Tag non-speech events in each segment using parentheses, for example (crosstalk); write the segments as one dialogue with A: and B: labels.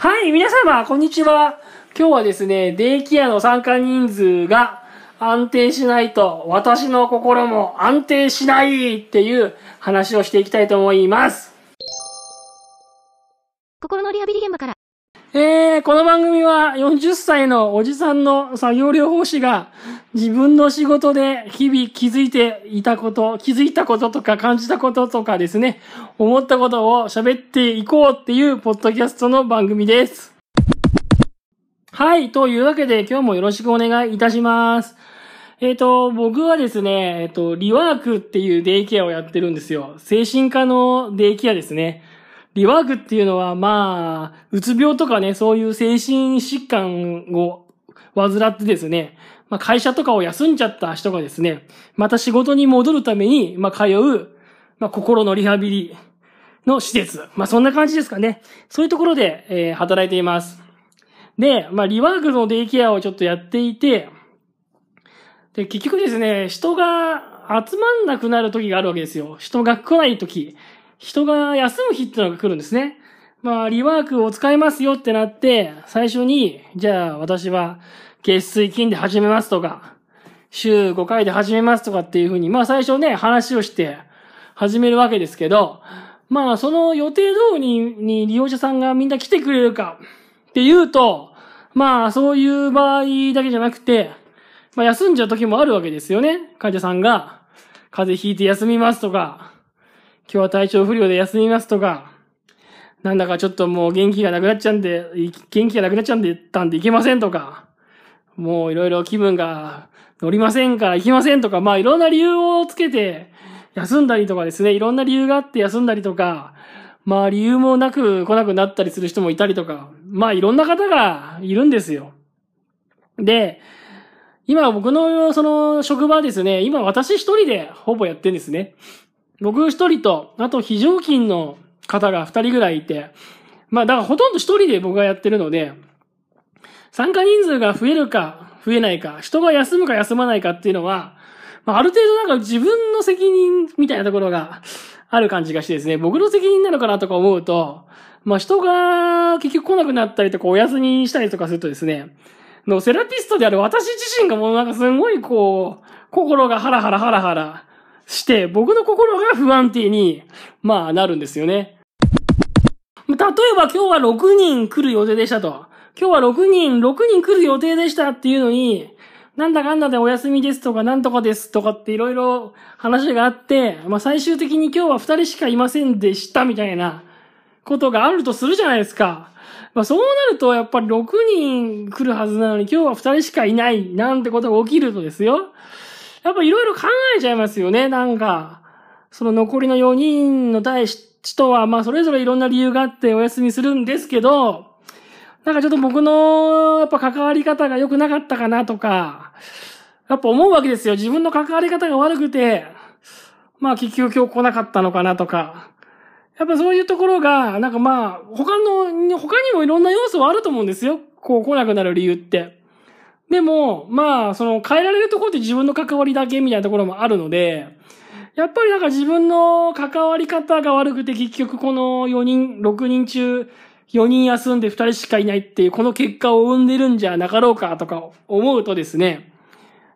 A: はい、皆様、こんにちは。今日はですね、デイケアの参加人数が安定しないと、私の心も安定しないっていう話をしていきたいと思います。
B: 心のリハビリ現場から。
A: えー、この番組は40歳のおじさんの作業療法士が自分の仕事で日々気づいていたこと、気づいたこととか感じたこととかですね、思ったことを喋っていこうっていうポッドキャストの番組です。はい、というわけで今日もよろしくお願いいたします。えっ、と、僕はですね、えっ、と、リワークっていうデイケアをやってるんですよ。精神科のデイケアですね。リワークっていうのは、まあ、うつ病とかね、そういう精神疾患を患ってですね、まあ、会社とかを休んじゃった人がですね、また仕事に戻るために、まあ、通う、まあ、心のリハビリの施設。まあ、そんな感じですかね。そういうところで、えー働いています。で、まあ、リワークのデイケアをちょっとやっていて、で、結局ですね、人が集まんなくなる時があるわけですよ。人が来ない時。人が休む日ってのが来るんですね。まあ、リワークを使いますよってなって、最初に、じゃあ私は月水金で始めますとか、週5回で始めますとかっていうふうに、まあ最初ね、話をして始めるわけですけど、まあその予定通りに利用者さんがみんな来てくれるかっていうと、まあそういう場合だけじゃなくて、まあ休んじゃう時もあるわけですよね。患者さんが、風邪ひいて休みますとか、今日は体調不良で休みますとか、なんだかちょっともう元気がなくなっちゃうんで、元気がなくなっちゃうんで、たんでいけませんとか、もういろいろ気分が乗りませんから行きませんとか、まあいろんな理由をつけて休んだりとかですね、いろんな理由があって休んだりとか、まあ理由もなく来なくなったりする人もいたりとか、まあいろんな方がいるんですよ。で、今僕のその職場ですね、今私一人でほぼやってんですね。僕一人と、あと非常勤の方が二人ぐらいいて、まあだからほとんど一人で僕がやってるので、参加人数が増えるか増えないか、人が休むか休まないかっていうのは、まあある程度なんか自分の責任みたいなところがある感じがしてですね、僕の責任なのかなとか思うと、まあ人が結局来なくなったりとかお休みしたりとかするとですね、のセラピストである私自身がもうなんかすごいこう、心がハラハラハラハラして、僕の心が不安定に、まあなるんですよね。例えば今日は6人来る予定でしたと。今日は6人、6人来る予定でしたっていうのに、なんだかんだでお休みですとか、なんとかですとかっていろいろ話があって、まあ最終的に今日は2人しかいませんでしたみたいなことがあるとするじゃないですか。まあそうなるとやっぱり6人来るはずなのに今日は2人しかいないなんてことが起きるとですよ。やっぱいろいろ考えちゃいますよね、なんか。その残りの4人の対人は、まあそれぞれいろんな理由があってお休みするんですけど、なんかちょっと僕の、やっぱ関わり方が良くなかったかなとか、やっぱ思うわけですよ。自分の関わり方が悪くて、まあ結局今日来なかったのかなとか。やっぱそういうところが、なんかまあ、他の、他にもいろんな要素はあると思うんですよ。こう来なくなる理由って。でも、まあ、その変えられるところって自分の関わりだけみたいなところもあるので、やっぱりなんか自分の関わり方が悪くて結局この4人、6人中4人休んで2人しかいないっていうこの結果を生んでるんじゃなかろうかとか思うとですね、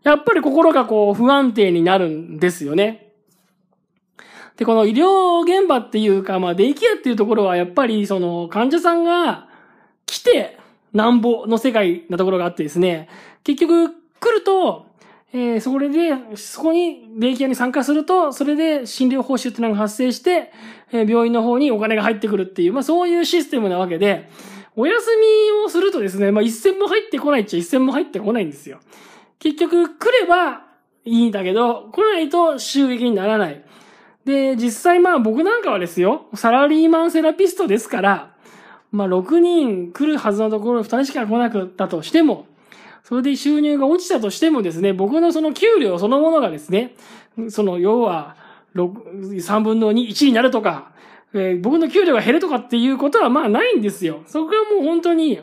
A: やっぱり心がこう不安定になるんですよね。で、この医療現場っていうか、まあデイケアっていうところはやっぱりその患者さんが来てなんぼの世界なところがあってですね、結局来ると、えー、それで、そこにデイケアに参加すると、それで診療報酬っていうのが発生して、えー病院の方にお金が入ってくるっていう、まあそういうシステムなわけで、お休みをするとですね、まあ一銭も入ってこないっちゃ一銭も入ってこないんですよ。結局来ればいいんだけど、来ないと収益にならない。で、実際まあ僕なんかはですよ、サラリーマンセラピストですから、まあ6人来るはずのところ2人しか来なかったとしても、それで収入が落ちたとしてもですね、僕のその給料そのものがですね、その要は3分の2、1になるとか、えー僕の給料が減るとかっていうことはまあないんですよ。そこはもう本当に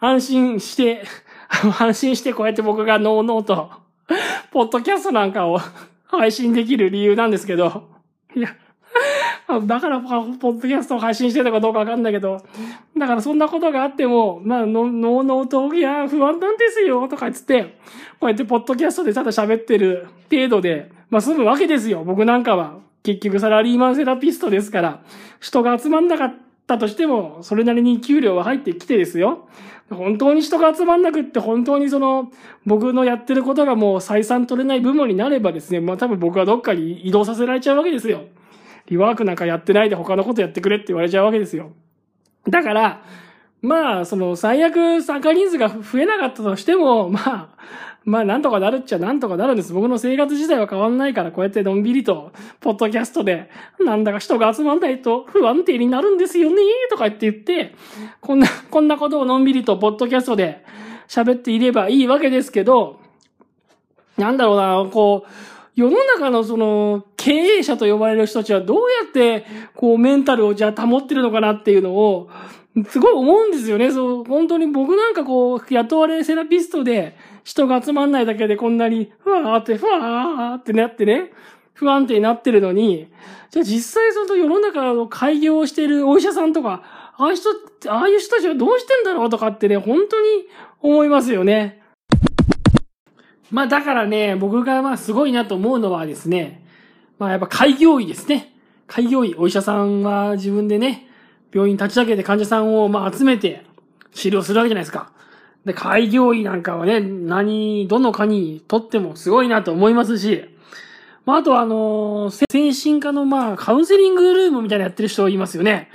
A: 安心して、(laughs) 安心してこうやって僕がノーノーと、ポッドキャストなんかを配信できる理由なんですけど、いや、だから、ポッドキャストを配信してたかどうかわかんないけど、だからそんなことがあっても、まあ、の、脳の闘技は不安なんですよ、とか言って、こうやってポッドキャストでただ喋ってる程度で、まあ済むわけですよ、僕なんかは。結局サラリーマンセラピストですから、人が集まんなかったとしても、それなりに給料は入ってきてですよ。本当に人が集まんなくって、本当にその、僕のやってることがもう採算取れない部門になればですね、まあ多分僕はどっかに移動させられちゃうわけですよ。リワークなんかやってないで他のことやってくれって言われちゃうわけですよ。だから、まあ、その、最悪参加人数が増えなかったとしても、まあ、まあ、なんとかなるっちゃなんとかなるんです。僕の生活自体は変わんないから、こうやってのんびりと、ポッドキャストで、なんだか人が集まんないと不安定になるんですよね、とかって言って、こんな、こんなことをのんびりと、ポッドキャストで喋っていればいいわけですけど、なんだろうな、こう、世の中のその、経営者と呼ばれる人たちはどうやって、こう、メンタルをじゃあ保ってるのかなっていうのを、すごい思うんですよね。そう、本当に僕なんかこう、雇われセラピストで、人が集まんないだけでこんなに、ふわーって、ふわーってなってね、不安定になってるのに、じゃあ実際その世の中の開業をしているお医者さんとか、ああいう人、ああいう人たちはどうしてんだろうとかってね、本当に思いますよね。まあだからね、僕がまあすごいなと思うのはですね、まあやっぱ開業医ですね。開業医、お医者さんは自分でね、病院立ち上げて患者さんをまあ集めて治療するわけじゃないですか。で、開業医なんかはね、何、どの科にとってもすごいなと思いますし、まあ、あとはあのー、精神科のまあ、カウンセリングルームみたいなやってる人いますよね。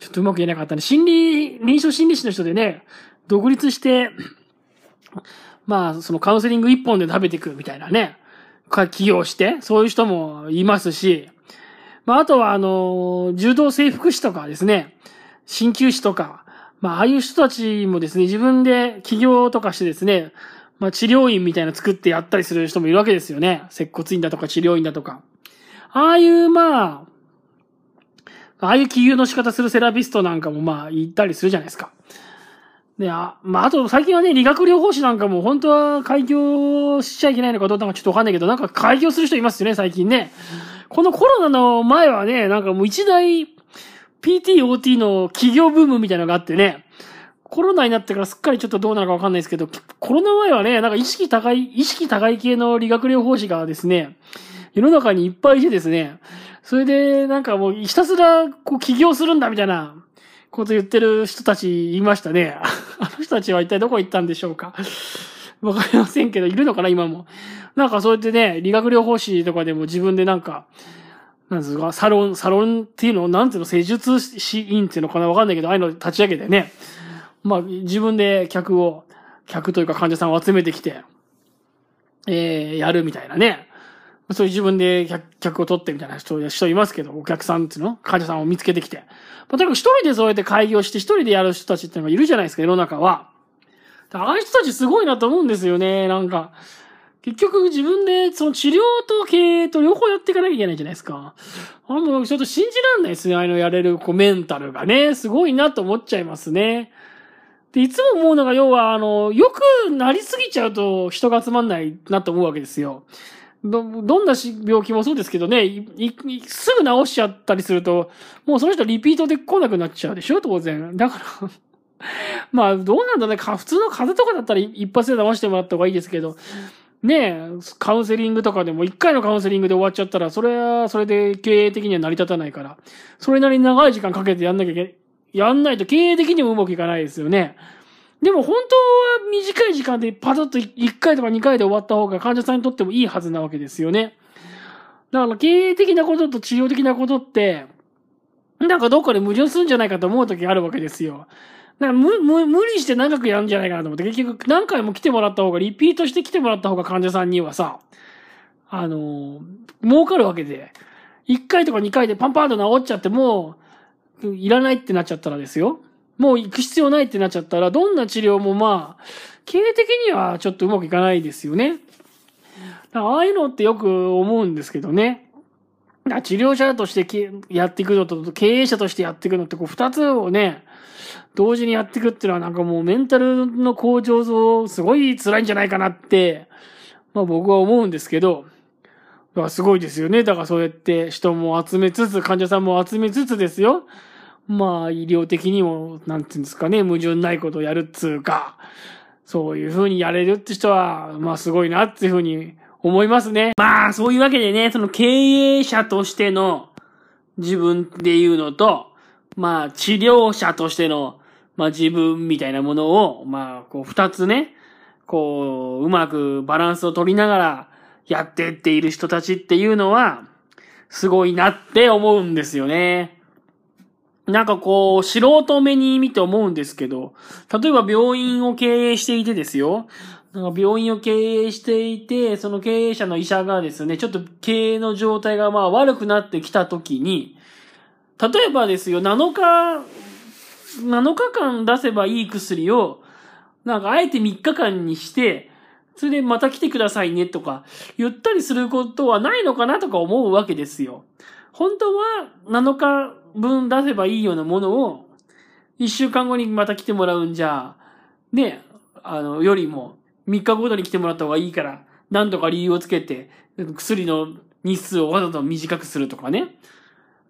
A: ちょっとうまく言えなかったね。心理、臨床心理士の人でね、独立して、まあ、そのカウンセリング一本で食べていくみたいなね、起業して、そういう人もいますし、まあ、あとはあの、柔道整復師とかですね、鍼灸師とか、まあ、ああいう人たちもですね、自分で起業とかしてですね、まあ、治療院みたいなの作ってやったりする人もいるわけですよね。接骨院だとか治療院だとか。ああいう、まあ、ああいう起業の仕方するセラピストなんかもまあ、いたりするじゃないですか。で、あ、まあ、あと最近はね、理学療法士なんかも本当は開業しちゃいけないのかどうかちょっとわかんないけど、なんか開業する人いますよね、最近ね。このコロナの前はね、なんかもう一大 PT、OT の企業ブームみたいなのがあってね、コロナになってからすっかりちょっとどうなるかわかんないですけど、コロナ前はね、なんか意識高い、意識高い系の理学療法士がですね、世の中にいっぱいいてですね、それでなんかもうひたすらこう起業するんだみたいなこと言ってる人たちいましたね。人たちは一体どこ行ったんでしょうか？(laughs) わかりませんけど、いるのかな今も。なんかそうやってね、理学療法士とかでも自分でなんか、なんですか、サロン、サロンっていうの、なんていうの、施術師院っていうのかなわかんないけど、ああいうの立ち上げてね、まあ、自分で客を、客というか患者さんを集めてきて、えー、やるみたいなね。そういう自分で客を取ってみたいな人、人いますけど、お客さんっていうの患者さんを見つけてきて。まあ、とにかく一人でそうやって開業して一人でやる人たちっていうのがいるじゃないですか、世の中は。ああいう人たちすごいなと思うんですよね、なんか。結局自分でその治療と経営と両方やっていかなきゃいけないじゃないですか。あもうちょっと信じらんないですね。あのやれるこうメンタルがね、すごいなと思っちゃいますね。で、いつも思うのが要は、あの、よくなりすぎちゃうと人が集まんないなと思うわけですよ。ど、どんな病気もそうですけどね、すぐ治しちゃったりすると、もうその人リピートで来なくなっちゃうでしょ当然。だから (laughs) まあ、どうなんだね。普通の風邪とかだったら一発で治してもらった方がいいですけど、ねえ、カウンセリングとかでも一回のカウンセリングで終わっちゃったら、それはそれで経営的には成り立たないから、それなりに長い時間かけてやんなきゃいけ、やんないと経営的にもうまくいかないですよね。でも本当は短い時間でパタッと1回とか2回で終わった方が患者さんにとってもいいはずなわけですよね。だから経営的なことと治療的なことって、なんかどっかで矛盾するんじゃないかと思う時あるわけですよ。なんか無、無、無理して長くやるんじゃないかなと思って、結局何回も来てもらった方が、リピートして来てもらった方が患者さんにはさ、あの、儲かるわけで、1回とか2回でパンパンと治っちゃっても、いらないってなっちゃったらですよ。もう行く必要ないってなっちゃったら、どんな治療もまあ、経営的にはちょっとうまくいかないですよね。ああいうのってよく思うんですけどね。治療者としてやっていくのと、経営者としてやっていくのって、こう、二つをね、同時にやっていくっていうのはなんかもうメンタルの向上像すごい辛いんじゃないかなって、まあ僕は思うんですけど、すごいですよね。だからそうやって人も集めつつ、患者さんも集めつつですよ。まあ、医療的にも、なんていうんですかね、矛盾ないことをやるっつうか、そういう風にやれるって人は、まあすごいなっていう風に思いますね。まあ、そういうわけでね、その経営者としての自分っていうのと、まあ、治療者としての、まあ自分みたいなものを、まあ、こう二つね、こう、うまくバランスを取りながらやってっている人たちっていうのは、すごいなって思うんですよね。なんかこう、素人目に見て思うんですけど、例えば病院を経営していてですよ。なんか病院を経営していて、その経営者の医者がですね、ちょっと経営の状態がまあ悪くなってきたときに、例えばですよ、7日、7日間出せばいい薬を、なんかあえて3日間にして、それでまた来てくださいねとか言ったりすることはないのかなとか思うわけですよ。本当は7日分出せばいいようなものを、1週間後にまた来てもらうんじゃ、ね、あの、よりも3日ごとに来てもらった方がいいから、なんとか理由をつけて、薬の日数をわざと短くするとかね。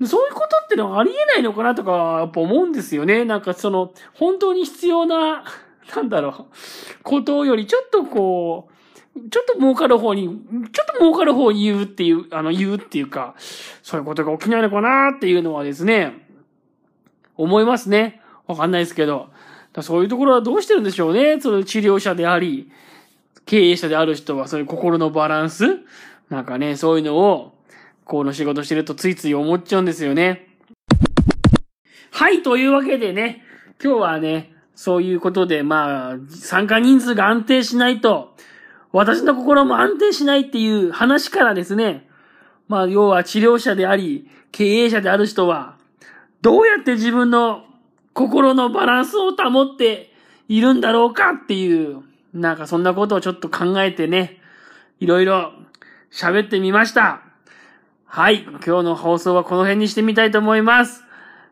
A: そういうことってのはありえないのかなとか、やっぱ思うんですよね。なんかその、本当に必要な、なんだろう、ことよりちょっとこう、ちょっと儲かる方に、ちょっと儲かる方に言うっていう、あの、言うっていうか、そういうことが起きないのかなっていうのはですね、思いますね。わかんないですけど。そういうところはどうしてるんでしょうね。その治療者であり、経営者である人はそういう心のバランスなんかね、そういうのを、この仕事してるとついつい思っちゃうんですよね。はい、というわけでね、今日はね、そういうことで、まあ、参加人数が安定しないと、私の心も安定しないっていう話からですね、まあ、要は治療者であり、経営者である人は、どうやって自分の心のバランスを保っているんだろうかっていう、なんかそんなことをちょっと考えてね、いろいろ喋ってみました。はい。今日の放送はこの辺にしてみたいと思います。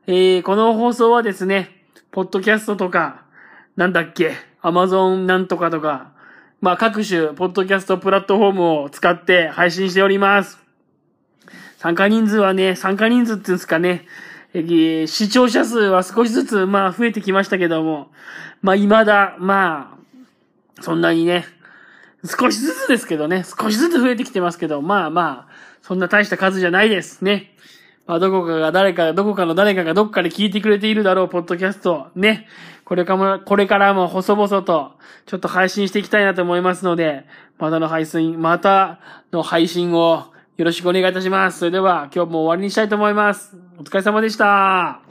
A: えー、この放送はですね、ポッドキャストとか、なんだっけ、アマゾンなんとかとか、まあ各種、ポッドキャストプラットフォームを使って配信しております。参加人数はね、参加人数っていうんですかね、えー、視聴者数は少しずつ、まあ増えてきましたけども、まあ未だ、まあ、そんなにね、少しずつですけどね、少しずつ増えてきてますけど、まあまあ、そんな大した数じゃないですね。まあ、どこかが誰か、どこかの誰かがどっかで聞いてくれているだろう、ポッドキャスト。ね。これからも、これからも細々と、ちょっと配信していきたいなと思いますので、またの配信、またの配信をよろしくお願いいたします。それでは、今日も終わりにしたいと思います。お疲れ様でした。